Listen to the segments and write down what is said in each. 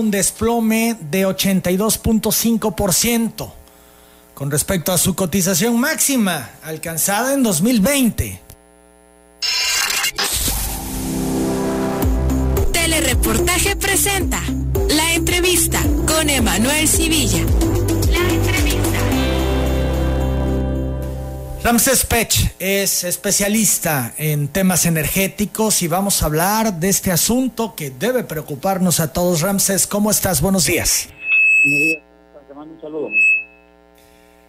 un desplome de 82.5% con respecto a su cotización máxima alcanzada en 2020. Telereportaje presenta la entrevista con Emanuel Civilla. La entrevista. Ramses Pech es especialista en temas energéticos y vamos a hablar de este asunto que debe preocuparnos a todos. Ramses, ¿cómo estás? Buenos días. Buenos días, te mando un saludo.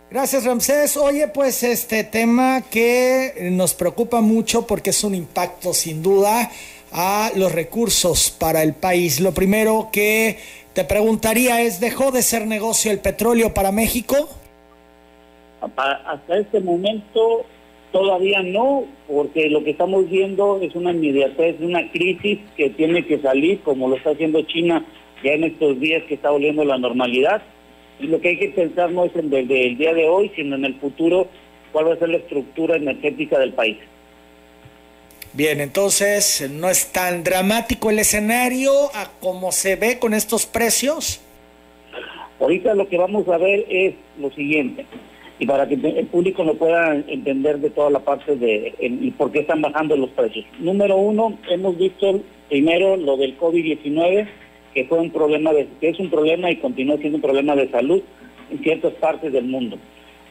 Gracias, Ramsés. Oye, pues este tema que nos preocupa mucho porque es un impacto sin duda a los recursos para el país. Lo primero que te preguntaría es, ¿dejó de ser negocio el petróleo para México? Hasta este momento todavía no, porque lo que estamos viendo es una inmediatez, una crisis que tiene que salir, como lo está haciendo China ya en estos días que está volviendo la normalidad. Y lo que hay que pensar no es en desde el día de hoy, sino en el futuro, cuál va a ser la estructura energética del país. Bien, entonces, ¿no es tan dramático el escenario a como se ve con estos precios? Ahorita lo que vamos a ver es lo siguiente y para que el público lo pueda entender de toda la parte de por qué están bajando los precios. Número uno, hemos visto primero lo del COVID-19, que fue un problema de, que es un problema y continúa siendo un problema de salud en ciertas partes del mundo.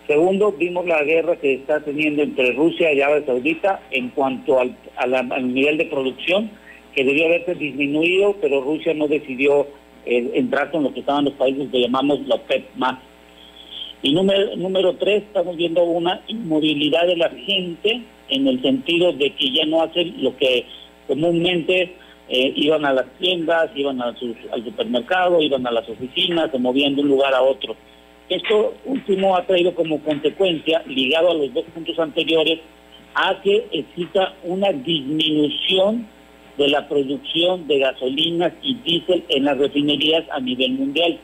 Segundo, vimos la guerra que está teniendo entre Rusia y Arabia Saudita en cuanto al, al nivel de producción, que debió haberse disminuido, pero Rusia no decidió eh, entrar con lo que estaban los países que llamamos la OPEP más. Y número, número tres, estamos viendo una inmovilidad de la gente en el sentido de que ya no hacen lo que comúnmente eh, iban a las tiendas, iban al supermercado, iban a las oficinas, se movían de un lugar a otro. Esto último ha traído como consecuencia, ligado a los dos puntos anteriores, a que exista una disminución de la producción de gasolinas y diésel en las refinerías a nivel mundial.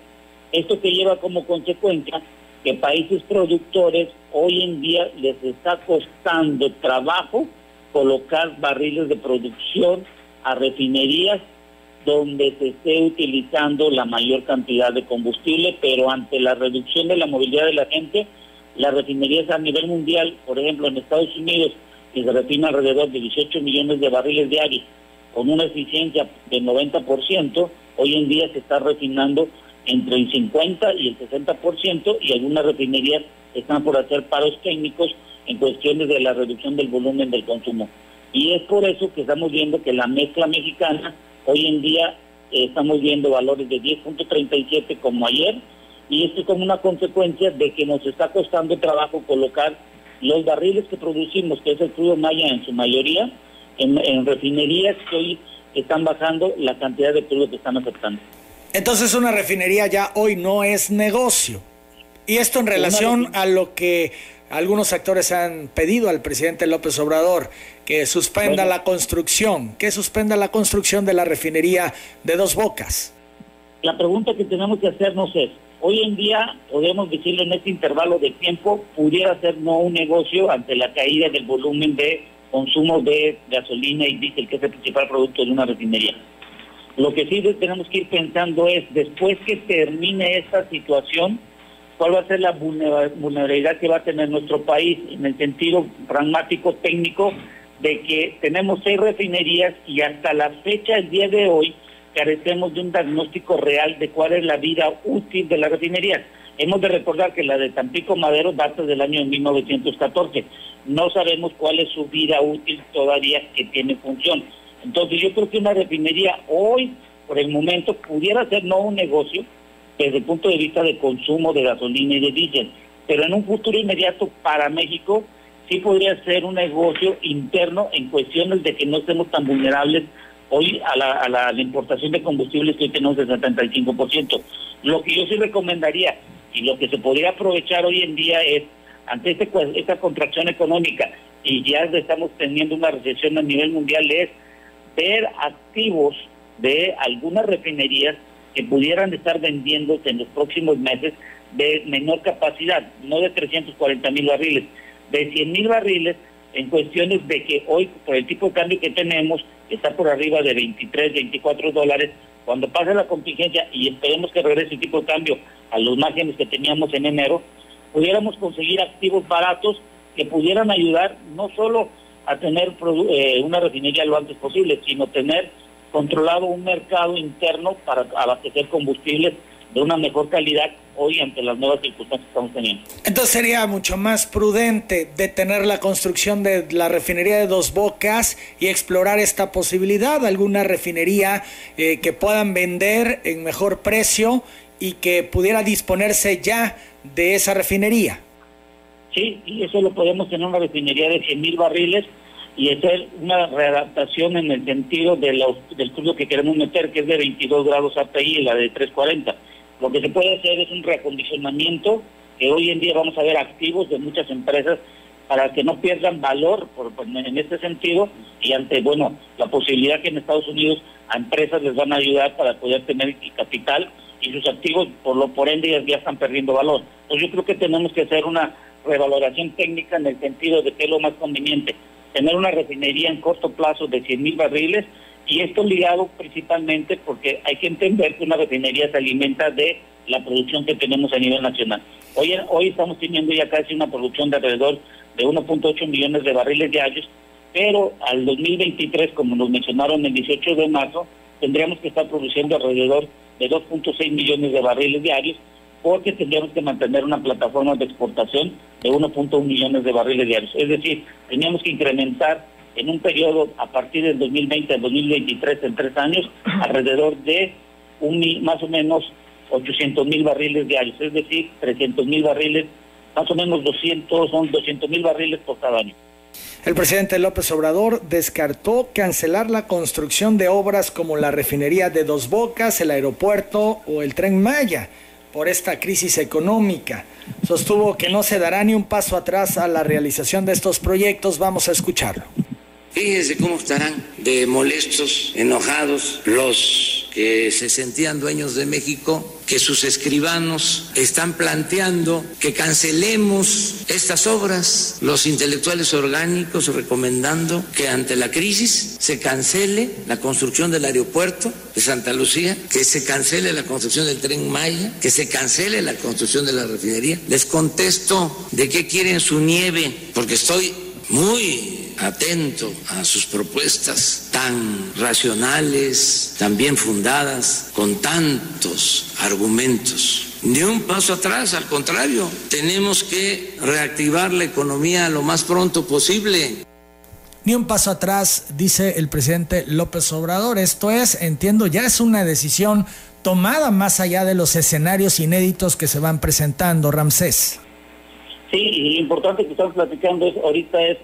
Esto que lleva como consecuencia que países productores hoy en día les está costando trabajo colocar barriles de producción a refinerías donde se esté utilizando la mayor cantidad de combustible, pero ante la reducción de la movilidad de la gente, las refinerías a nivel mundial, por ejemplo en Estados Unidos, que se refina alrededor de 18 millones de barriles diarios, con una eficiencia del 90%, hoy en día se está refinando entre el 50 y el 60% y algunas refinerías están por hacer paros técnicos en cuestiones de la reducción del volumen del consumo. Y es por eso que estamos viendo que la mezcla mexicana hoy en día eh, estamos viendo valores de 10.37 como ayer y esto es como una consecuencia de que nos está costando trabajo colocar los barriles que producimos, que es el crudo maya en su mayoría, en, en refinerías que hoy están bajando la cantidad de crudo que están aceptando. Entonces una refinería ya hoy no es negocio. Y esto en relación a lo que algunos actores han pedido al presidente López Obrador, que suspenda la construcción, que suspenda la construcción de la refinería de dos bocas. La pregunta que tenemos que hacernos es, hoy en día podemos decirlo en este intervalo de tiempo, pudiera ser no un negocio ante la caída del volumen de consumo de gasolina y diésel, que es el principal producto de una refinería. Lo que sí tenemos que ir pensando es, después que termine esta situación, cuál va a ser la vulnerabilidad que va a tener nuestro país en el sentido pragmático, técnico, de que tenemos seis refinerías y hasta la fecha, el día de hoy, carecemos de un diagnóstico real de cuál es la vida útil de las refinerías. Hemos de recordar que la de Tampico Madero data del año 1914. No sabemos cuál es su vida útil todavía que tiene función. Entonces yo creo que una refinería hoy, por el momento, pudiera ser no un negocio desde el punto de vista de consumo de gasolina y de diésel, pero en un futuro inmediato para México sí podría ser un negocio interno en cuestiones de que no estemos tan vulnerables hoy a la, a la, importación de combustibles que hoy tenemos del 75%. Lo que yo sí recomendaría y lo que se podría aprovechar hoy en día es, ante este, esta contracción económica y ya estamos teniendo una recesión a nivel mundial, es ver activos de algunas refinerías que pudieran estar vendiéndose en los próximos meses de menor capacidad, no de 340 mil barriles, de 100 mil barriles en cuestiones de que hoy, por el tipo de cambio que tenemos, está por arriba de 23, 24 dólares, cuando pase la contingencia y esperemos que regrese el tipo de cambio a los márgenes que teníamos en enero, pudiéramos conseguir activos baratos que pudieran ayudar no solo a tener eh, una refinería lo antes posible, sino tener controlado un mercado interno para abastecer combustibles de una mejor calidad hoy ante las nuevas circunstancias que estamos teniendo. Entonces sería mucho más prudente detener la construcción de la refinería de Dos Bocas y explorar esta posibilidad, alguna refinería eh, que puedan vender en mejor precio y que pudiera disponerse ya de esa refinería. Sí, y eso lo podemos tener una refinería de 100 mil barriles y hacer una readaptación en el sentido de del crudo que queremos meter, que es de 22 grados API y la de 340 lo que se puede hacer es un reacondicionamiento que hoy en día vamos a ver activos de muchas empresas para que no pierdan valor por, en este sentido y ante bueno la posibilidad que en Estados Unidos a empresas les van a ayudar para poder tener capital y sus activos por lo por ende ya, están perdiendo valor. Entonces yo creo que tenemos que hacer una revaloración técnica en el sentido de que es lo más conveniente tener una refinería en corto plazo de 100 mil barriles y esto ligado principalmente porque hay que entender que una refinería se alimenta de la producción que tenemos a nivel nacional. Hoy, hoy estamos teniendo ya casi una producción de alrededor de 1.8 millones de barriles diarios, pero al 2023, como nos mencionaron el 18 de marzo, tendríamos que estar produciendo alrededor de 2.6 millones de barriles diarios, porque tendríamos que mantener una plataforma de exportación de 1.1 millones de barriles diarios. Es decir, teníamos que incrementar en un periodo a partir del 2020 al 2023, en tres años, alrededor de un, más o menos 800 mil barriles diarios, es decir, 300 mil barriles, más o menos 200, son 200 mil barriles por cada año. El presidente López Obrador descartó cancelar la construcción de obras como la refinería de Dos Bocas, el aeropuerto o el tren Maya por esta crisis económica. Sostuvo que no se dará ni un paso atrás a la realización de estos proyectos. Vamos a escucharlo. Fíjense cómo estarán de molestos, enojados los que se sentían dueños de México, que sus escribanos están planteando que cancelemos estas obras, los intelectuales orgánicos recomendando que ante la crisis se cancele la construcción del aeropuerto de Santa Lucía, que se cancele la construcción del tren Maya, que se cancele la construcción de la refinería. Les contesto de qué quieren su nieve, porque estoy muy atento a sus propuestas tan racionales, tan bien fundadas, con tantos argumentos. Ni un paso atrás, al contrario, tenemos que reactivar la economía lo más pronto posible. Ni un paso atrás, dice el presidente López Obrador. Esto es, entiendo, ya es una decisión tomada más allá de los escenarios inéditos que se van presentando, Ramsés. Sí, y lo importante que estamos platicando es, ahorita es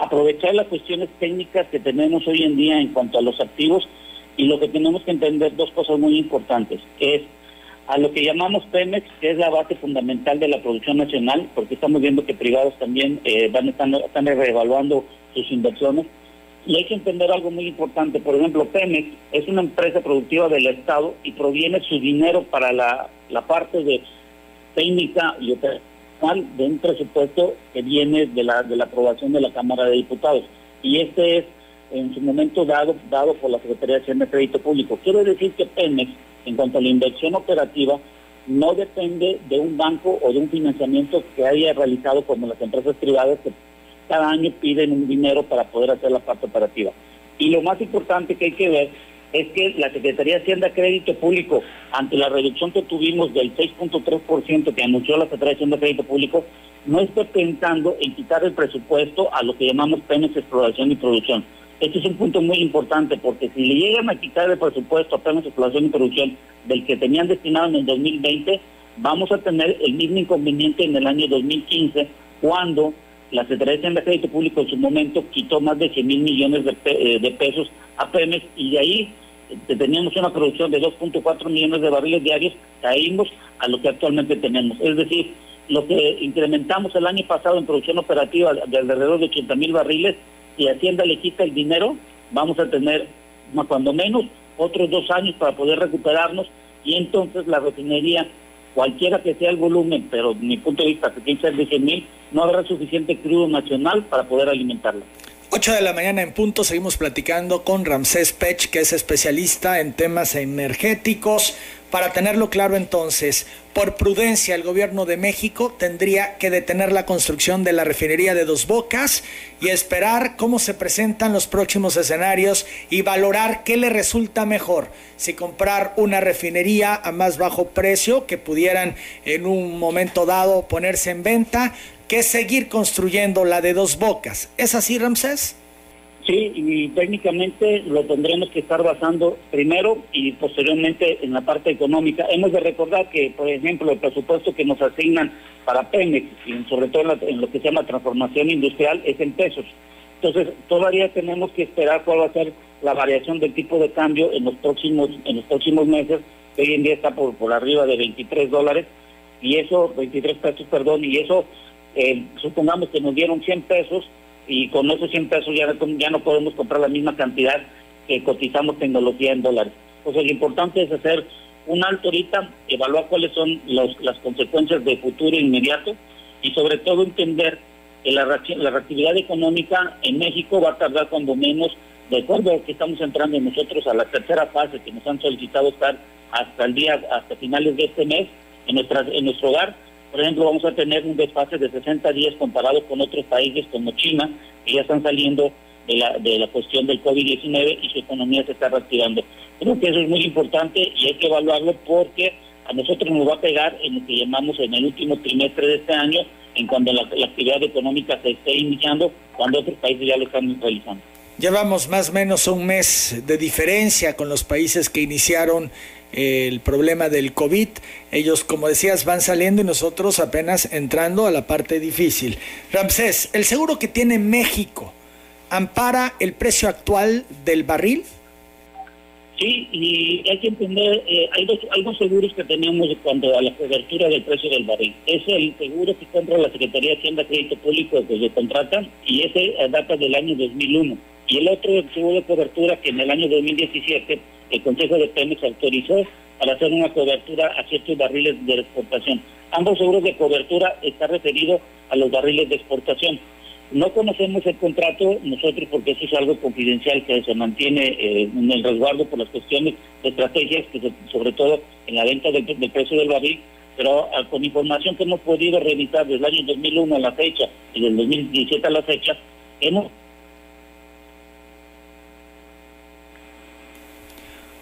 aprovechar las cuestiones técnicas que tenemos hoy en día en cuanto a los activos y lo que tenemos que entender dos cosas muy importantes, que es a lo que llamamos Pemex, que es la base fundamental de la producción nacional, porque estamos viendo que privados también eh, van están, están reevaluando sus inversiones. Y hay que entender algo muy importante. Por ejemplo, Pemex es una empresa productiva del Estado y proviene su dinero para la, la parte de técnica y operación de un presupuesto que viene de la, de la aprobación de la Cámara de Diputados. Y este es en su momento dado, dado por la Secretaría de Hacienda de Crédito Público. Quiero decir que Pemex, en cuanto a la inversión operativa, no depende de un banco o de un financiamiento que haya realizado como las empresas privadas que cada año piden un dinero para poder hacer la parte operativa. Y lo más importante que hay que ver es que la Secretaría de Hacienda Crédito Público, ante la reducción que tuvimos del 6.3% que anunció la Secretaría de Hacienda Crédito Público, no esté pensando en quitar el presupuesto a lo que llamamos Pemex Exploración y Producción. Este es un punto muy importante porque si le llegan a quitar el presupuesto a Pemex Exploración y Producción del que tenían destinado en el 2020, vamos a tener el mismo inconveniente en el año 2015 cuando la Secretaría de Hacienda Crédito Público en su momento quitó más de 100 mil millones de, eh, de pesos a Pemex y de ahí teníamos una producción de 2.4 millones de barriles diarios, caímos a lo que actualmente tenemos. Es decir, lo que incrementamos el año pasado en producción operativa de alrededor de 80 mil barriles, si Hacienda le quita el dinero, vamos a tener, cuando menos, otros dos años para poder recuperarnos y entonces la refinería, cualquiera que sea el volumen, pero mi punto de vista que tiene que ser de 100 mil, no habrá suficiente crudo nacional para poder alimentarla. 8 de la mañana en punto seguimos platicando con Ramsés Pech, que es especialista en temas energéticos. Para tenerlo claro entonces, por prudencia el gobierno de México tendría que detener la construcción de la refinería de Dos Bocas y esperar cómo se presentan los próximos escenarios y valorar qué le resulta mejor, si comprar una refinería a más bajo precio que pudieran en un momento dado ponerse en venta que seguir construyendo la de dos bocas. ¿Es así, Ramsés? Sí, y técnicamente lo tendremos que estar basando primero y posteriormente en la parte económica. Hemos de recordar que, por ejemplo, el presupuesto que nos asignan para Pemex, y sobre todo en, lo que se llama transformación industrial, es en pesos. Entonces, todavía tenemos que esperar cuál va a ser la variación del tipo de cambio en los próximos en los próximos meses, que hoy en día está por, por arriba de 23 dólares, y eso, 23 pesos, perdón, y eso eh, supongamos que nos dieron 100 pesos y con esos 100 pesos ya, no podemos comprar la misma cantidad que cotizamos tecnología en dólares. Entonces lo importante es hacer un alto ahorita, evaluar cuáles son las consecuencias de futuro inmediato y sobre todo entender que la, la reactividad económica en México va a tardar cuando menos, de acuerdo a que estamos entrando nosotros a la tercera fase que nos han solicitado estar hasta el día, hasta finales de este mes en, nuestra, en nuestro hogar, por ejemplo, vamos a tener un desfase de 60 días comparado con otros países como China, que ya están saliendo de la, de la cuestión del COVID-19 y su economía se está reactivando. Creo que eso es muy importante y hay que evaluarlo porque a nosotros nos va a pegar en lo que llamamos en el último trimestre de este año, en cuando la, la actividad económica se esté iniciando, cuando otros países ya lo están realizando. Llevamos más o menos un mes de diferencia con los países que iniciaron el problema del COVID. Ellos, como decías, van saliendo y nosotros apenas entrando a la parte difícil. Ramsés, ¿el seguro que tiene México ampara el precio actual del barril? Sí, y hay que entender, eh, hay, dos, hay seguros que tenemos cuando a la cobertura del precio del barril. Es el seguro que compra la Secretaría de Hacienda Crédito Público que se contratan y ese data del año 2001. Y el otro seguro de cobertura que en el año 2017 el Consejo de Pemex autorizó para hacer una cobertura a ciertos barriles de exportación. Ambos seguros de cobertura están referidos a los barriles de exportación. No conocemos el contrato nosotros porque eso es algo confidencial que se mantiene eh, en el resguardo por las cuestiones de estrategias, que sobre todo en la venta del, precio del barril, pero ah, con información que hemos podido revisar desde el año 2001 a la fecha y del 2017 a la fecha, hemos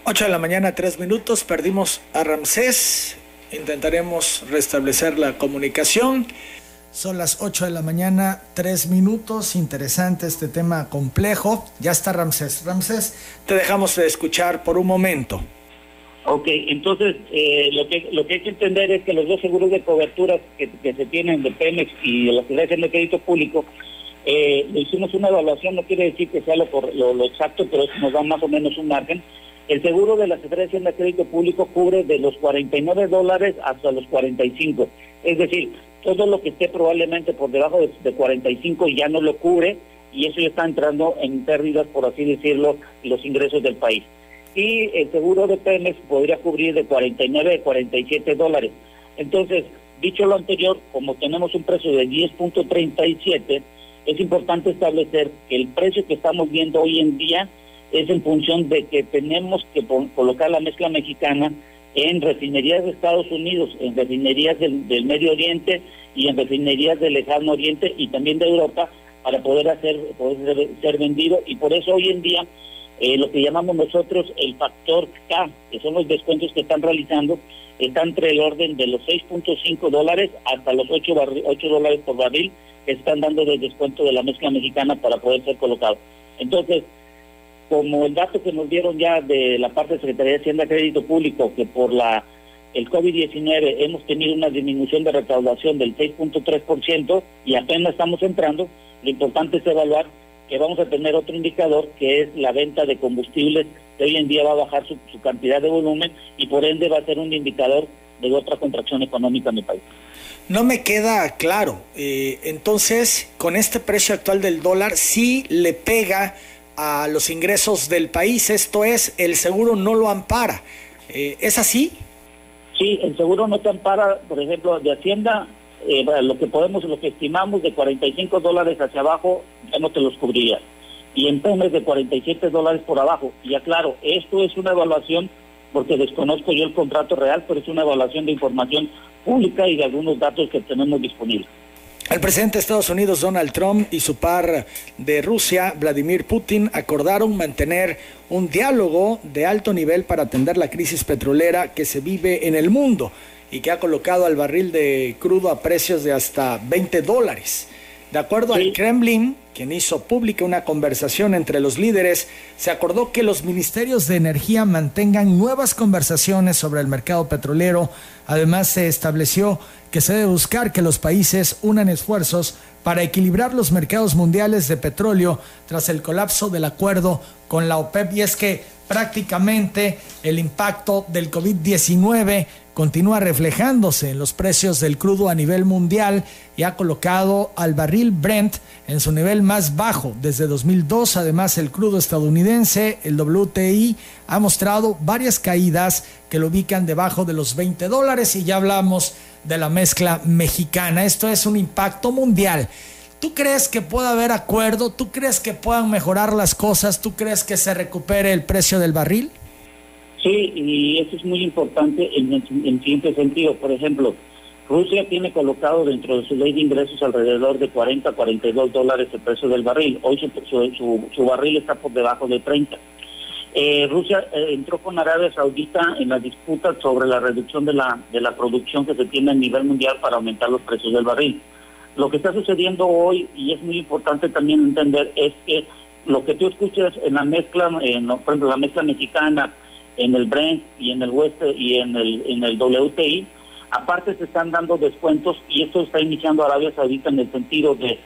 8 de la mañana, 3 minutos, perdimos a Ramsés, intentaremos restablecer la comunicación. Son las 8 de la mañana, 3 minutos, interesante este tema complejo. Ya está Ramsés. Ramsés, te dejamos de escuchar por un momento. Ok, entonces eh, lo, que, lo que hay que entender es que los dos seguros de cobertura que, se tienen de Pemex y de la Federación de Crédito Público, eh, hicimos una evaluación, no quiere decir que sea lo, lo, lo exacto, pero nos da más o menos un margen el seguro de la Secretaría de Crédito Público cubre de los 49 dólares hasta los 45. Es decir, todo lo que esté probablemente por debajo de, 45 ya no lo cubre y eso ya está entrando en pérdidas, por así decirlo, los ingresos del país. Y el seguro de Pemex podría cubrir de 49 a 47 dólares. Entonces, dicho lo anterior, como tenemos un precio de 10.37, es importante establecer que el precio que estamos viendo hoy en día es en función de que tenemos que colocar la mezcla mexicana en refinerías de Estados Unidos, en refinerías del, Medio Oriente y en refinerías del Lejano Oriente y también de Europa para poder hacer poder ser, vendido y por eso hoy en día eh, lo que llamamos nosotros el factor K, que son los descuentos que están realizando, está entre el orden de los 6.5 dólares hasta los 8, 8 dólares por barril que están dando de descuento de la mezcla mexicana para poder ser colocado. Entonces, como el dato que nos dieron ya de la parte de Secretaría de Hacienda Crédito Público, que por la el COVID-19 hemos tenido una disminución de recaudación del 6.3% y apenas estamos entrando, lo importante es evaluar que vamos a tener otro indicador que es la venta de combustibles, que hoy en día va a bajar su, cantidad de volumen y por ende va a ser un indicador de otra contracción económica en el país. No me queda claro. Eh, entonces, con este precio actual del dólar, sí le pega a los ingresos del país, esto es, el seguro no lo ampara. Eh, ¿Es así? Sí, el seguro no te ampara, por ejemplo, de Hacienda, eh, lo que podemos, lo que estimamos de 45 dólares hacia abajo, ya no te los cubriría. y en Pemex de 47 dólares por abajo. Y aclaro, esto es una evaluación porque desconozco yo el contrato real, pero es una evaluación de información pública y de algunos datos que tenemos disponibles. El presidente de Estados Unidos, Donald Trump, y su par de Rusia, Vladimir Putin, acordaron mantener un diálogo de alto nivel para atender la crisis petrolera que se vive en el mundo y que ha colocado al barril de crudo a precios de hasta 20 dólares. De acuerdo al Kremlin, quien hizo pública una conversación entre los líderes, se acordó que los ministerios de energía mantengan nuevas conversaciones sobre el mercado petrolero. Además, se estableció que se debe buscar que los países unan esfuerzos para equilibrar los mercados mundiales de petróleo tras el colapso del acuerdo con la OPEP. Y es que prácticamente el impacto del COVID-19 continúa reflejándose en los precios del crudo a nivel mundial y ha colocado al barril Brent en su nivel más bajo desde 2002. Además, el crudo estadounidense, el WTI, ha mostrado varias caídas que lo ubican debajo de los 20 dólares y ya hablamos de la mezcla mexicana. Esto es un impacto mundial. ¿Tú crees que pueda haber acuerdo? ¿Tú crees que puedan mejorar las cosas? ¿Tú crees que se recupere el precio del barril? Sí, y eso es muy importante en el, siguiente sentido. Por ejemplo, Rusia tiene colocado dentro de su ley de ingresos alrededor de 40 a 42 dólares el precio del barril. Hoy su, barril está por debajo de 30. Eh, Rusia eh, entró con Arabia Saudita en la disputa sobre la reducción de la, de la producción que se tiene a nivel mundial para aumentar los precios del barril. Lo que está sucediendo hoy, y es muy importante también entender, es que lo que tú escuchas en la mezcla, en, por ejemplo, la mezcla mexicana, en el Brent y en el West y en el, en el WTI. Aparte se están dando descuentos y esto está iniciando Arabia Saudita en el sentido de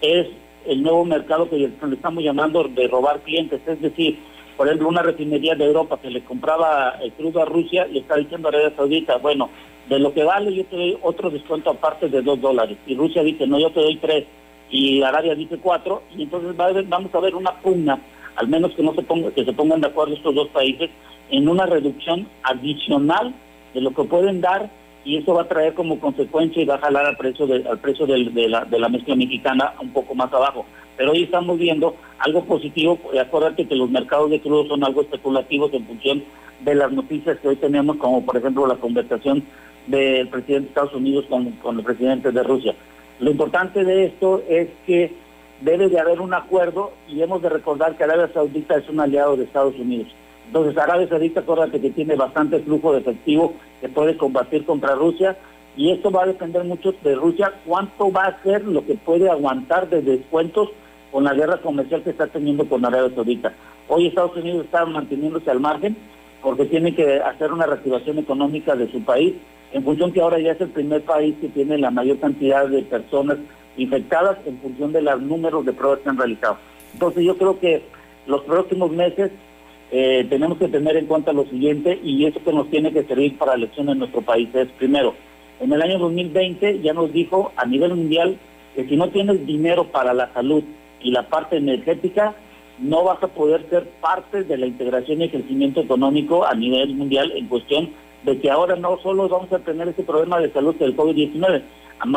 es el nuevo mercado que le estamos llamando de robar clientes, es decir, por ejemplo, una refinería de Europa que le compraba el crudo a Rusia, le está diciendo a Arabia Saudita, bueno, de lo que vale yo te doy otro descuento aparte de dos dólares. Y Rusia dice, no, yo te doy tres. Y Arabia dice cuatro. Y entonces vamos a ver una pugna al menos que no se ponga, que se pongan de acuerdo estos dos países en una reducción adicional de lo que pueden dar y eso va a traer como consecuencia y va a jalar al precio de, al precio de, la, de la mezcla mexicana un poco más abajo. Pero hoy estamos viendo algo positivo, acuérdate que los mercados de crudo son algo especulativos en función de las noticias que hoy tenemos, como por ejemplo la conversación del presidente de Estados Unidos con, con el presidente de Rusia. Lo importante de esto es que debe de haber un acuerdo y hemos de recordar que Arabia Saudita es un aliado de Estados Unidos. Entonces Arabia Saudita, acuérdate que tiene bastante flujo de efectivo que puede combatir contra Rusia y esto va a depender mucho de Rusia cuánto va a ser lo que puede aguantar de descuentos con la guerra comercial que está teniendo con Arabia Saudita. Hoy Estados Unidos está manteniéndose al margen porque tiene que hacer una reactivación económica de su país en función que ahora ya es el primer país que tiene la mayor cantidad de personas infectadas en función de los números de pruebas que han realizado. Entonces yo creo que los próximos meses eh, tenemos que tener en cuenta lo siguiente y eso que nos tiene que servir para la elección en nuestro país es, primero, en el año 2020 ya nos dijo a nivel mundial que si no tienes dinero para la salud y la parte energética, no vas a poder ser parte de la integración y crecimiento económico a nivel mundial en cuestión de que ahora no solo vamos a tener ese problema de salud del COVID-19,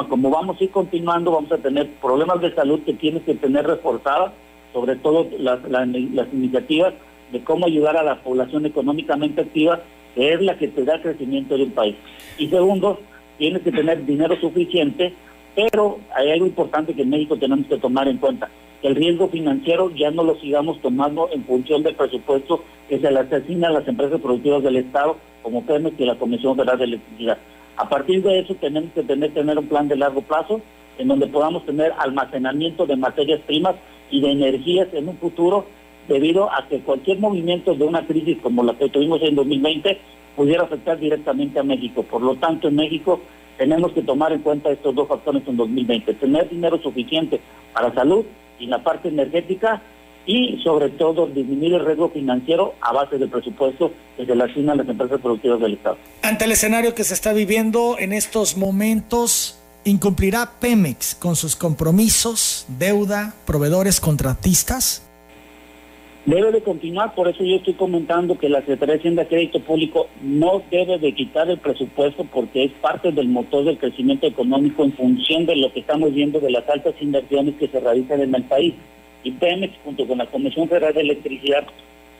como vamos a ir continuando, vamos a tener problemas de salud que tienes que tener reforzadas, sobre todo las, iniciativas de cómo ayudar a la población económicamente activa, que es la que te da crecimiento de un país. Y segundo, tienes que tener dinero suficiente, pero hay algo importante que en México tenemos que tomar en cuenta, el riesgo financiero ya no lo sigamos tomando en función del presupuesto que se le asesina a las empresas productivas del Estado, como Pemex y la Comisión Federal de Electricidad. A partir de eso tenemos que tener, tener un plan de largo plazo en donde podamos tener almacenamiento de materias primas y de energías en un futuro debido a que cualquier movimiento de una crisis como la que tuvimos en 2020 pudiera afectar directamente a México. Por lo tanto, en México tenemos que tomar en cuenta estos dos factores en 2020, tener dinero suficiente para salud y la parte energética y sobre todo disminuir el riesgo financiero a base del presupuesto que se le asigna a las empresas productivas del Estado. Ante el escenario que se está viviendo en estos momentos, ¿incumplirá Pemex con sus compromisos, deuda, proveedores, contratistas? Debe de continuar, por eso yo estoy comentando que la Secretaría de Hacienda de Crédito Público no debe de quitar el presupuesto porque es parte del motor del crecimiento económico en función de lo que estamos viendo de las altas inversiones que se realizan en el país. Y Pemex junto con la Comisión Federal de Electricidad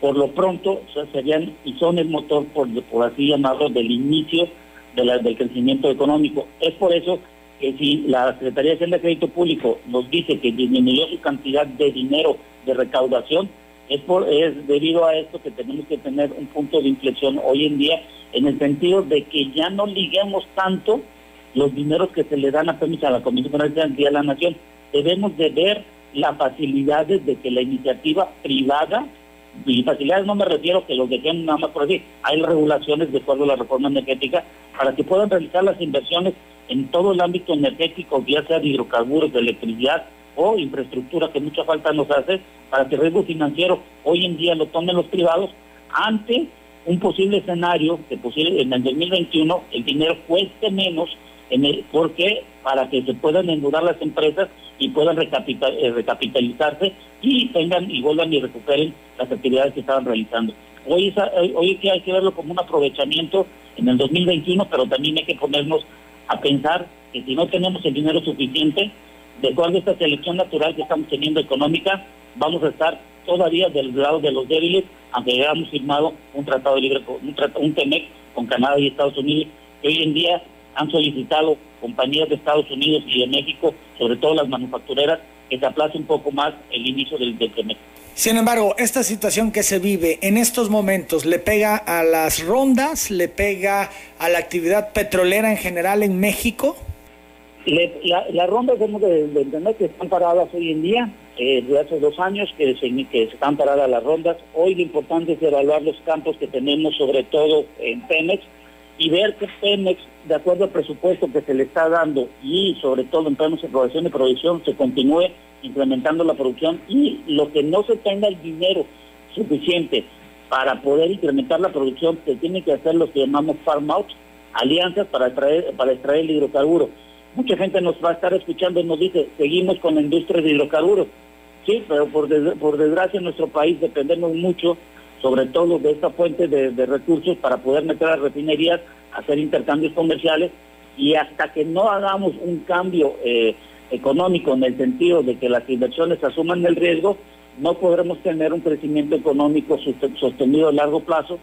por lo pronto serían y son el motor, por, por así llamarlo, del inicio de la, del crecimiento económico. Es por eso que si la Secretaría de Hacienda de Crédito Público nos dice que disminuyó su cantidad de dinero de recaudación, es, por, es debido a esto que tenemos que tener un punto de inflexión hoy en día en el sentido de que ya no liguemos tanto los dineros que se le dan a, a la Comisión Federal de la Nación. Debemos de ver las facilidades de que la iniciativa privada y facilidades no me refiero que los dejen nada más por así. Hay regulaciones de acuerdo a la reforma energética para que puedan realizar las inversiones en todo el ámbito energético, ya sea de hidrocarburos, de electricidad o infraestructura que mucha falta nos hace para que el riesgo financiero hoy en día lo tomen los privados ante un posible escenario que posible en el 2021 el dinero cueste menos en el, porque para que se puedan endeudar las empresas y puedan eh, recapitalizarse y tengan y vuelvan y recuperen las actividades que estaban realizando. Hoy, hoy hay que verlo como un aprovechamiento en el 2021, pero también hay que ponernos a pensar que si no tenemos el dinero suficiente, de acuerdo a esta selección natural que estamos teniendo económica, vamos a estar todavía del lado de los débiles, aunque hayamos firmado un tratado libre, un, un TEMEC con Canadá y Estados Unidos, que hoy en día han solicitado compañías de Estados Unidos y de México, sobre todo las manufactureras, que se aplace un poco más el inicio del, del Sin embargo, esta situación que se vive en estos momentos le pega a las rondas, le pega a la actividad petrolera en general en México. las rondas tenemos de, entender que están paradas hoy en día, eh, hace dos años que se, que se están paradas las rondas. Hoy lo importante es evaluar los campos que tenemos, sobre todo en Pemex, y ver que Pemex, de acuerdo al presupuesto que se le está dando y sobre todo en términos de producción y producción, se continúe incrementando la producción y lo que no se tenga el dinero suficiente para poder incrementar la producción, se tiene que hacer lo que llamamos farm out, alianzas para extraer, para extraer el hidrocarburo. Mucha gente nos va a estar escuchando y nos dice, seguimos con la industria de hidrocarburos. Sí, pero por, por desgracia en nuestro país dependemos mucho sobre todo de esta fuente de, recursos para poder meter a refinerías, hacer intercambios comerciales y hasta que no hagamos un cambio eh, económico en el sentido de que las inversiones asuman el riesgo, no podremos tener un crecimiento económico sostenido a largo plazo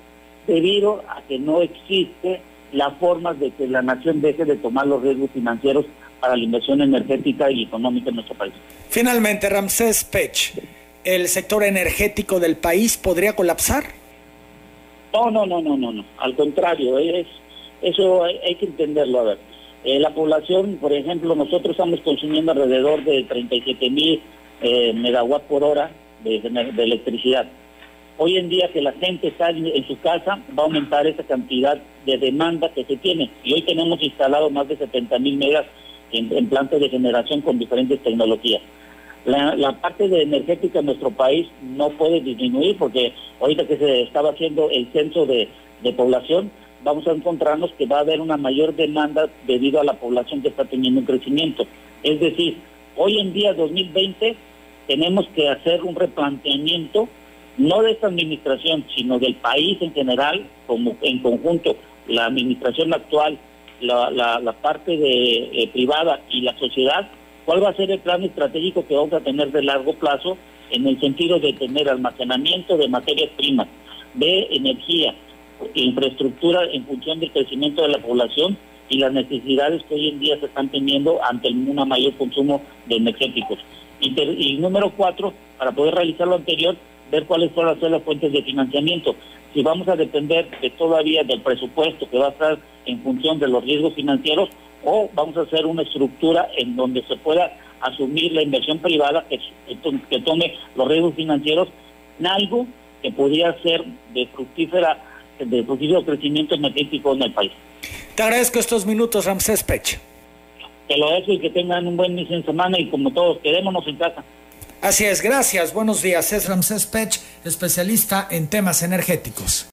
debido a que no existe la forma de que la nación deje de tomar los riesgos financieros para la inversión energética y económica en nuestro país. Finalmente, Ramsés Pech, el sector energético del país podría colapsar? No, no, no, no, no, no. Al contrario, es, eso hay, que entenderlo. A ver, eh, la población, por ejemplo, nosotros estamos consumiendo alrededor de 37 mil eh, megawatt por hora de, electricidad. Hoy en día que la gente está en, su casa, va a aumentar esa cantidad de demanda que se tiene. Y hoy tenemos instalado más de 70 mil megas en, en plantas de generación con diferentes tecnologías. La, parte de energética en nuestro país no puede disminuir porque ahorita que se estaba haciendo el censo de, población, vamos a encontrarnos que va a haber una mayor demanda debido a la población que está teniendo un crecimiento. Es decir, hoy en día 2020 tenemos que hacer un replanteamiento no de esta administración, sino del país en general, como en conjunto, la administración actual, la, parte de, eh, privada y la sociedad, cuál va a ser el plan estratégico que vamos a tener de largo plazo en el sentido de tener almacenamiento de materias primas, de energía, infraestructura en función del crecimiento de la población y las necesidades que hoy en día se están teniendo ante un mayor consumo de energéticos. Y, número cuatro, para poder realizar lo anterior, ver cuáles van a ser las fuentes de financiamiento. Si vamos a depender de todavía del presupuesto que va a estar en función de los riesgos financieros, o vamos a hacer una estructura en donde se pueda asumir la inversión privada que, que tome los riesgos financieros en algo que podría ser de fructífera de fructífero crecimiento energético en el país. Te agradezco estos minutos, Ramsés Pech. Te lo agradezco y que tengan un buen inicio de semana y como todos, quedémonos en casa. Así es, gracias. Buenos días. Es Ramsés Pech, especialista en temas energéticos.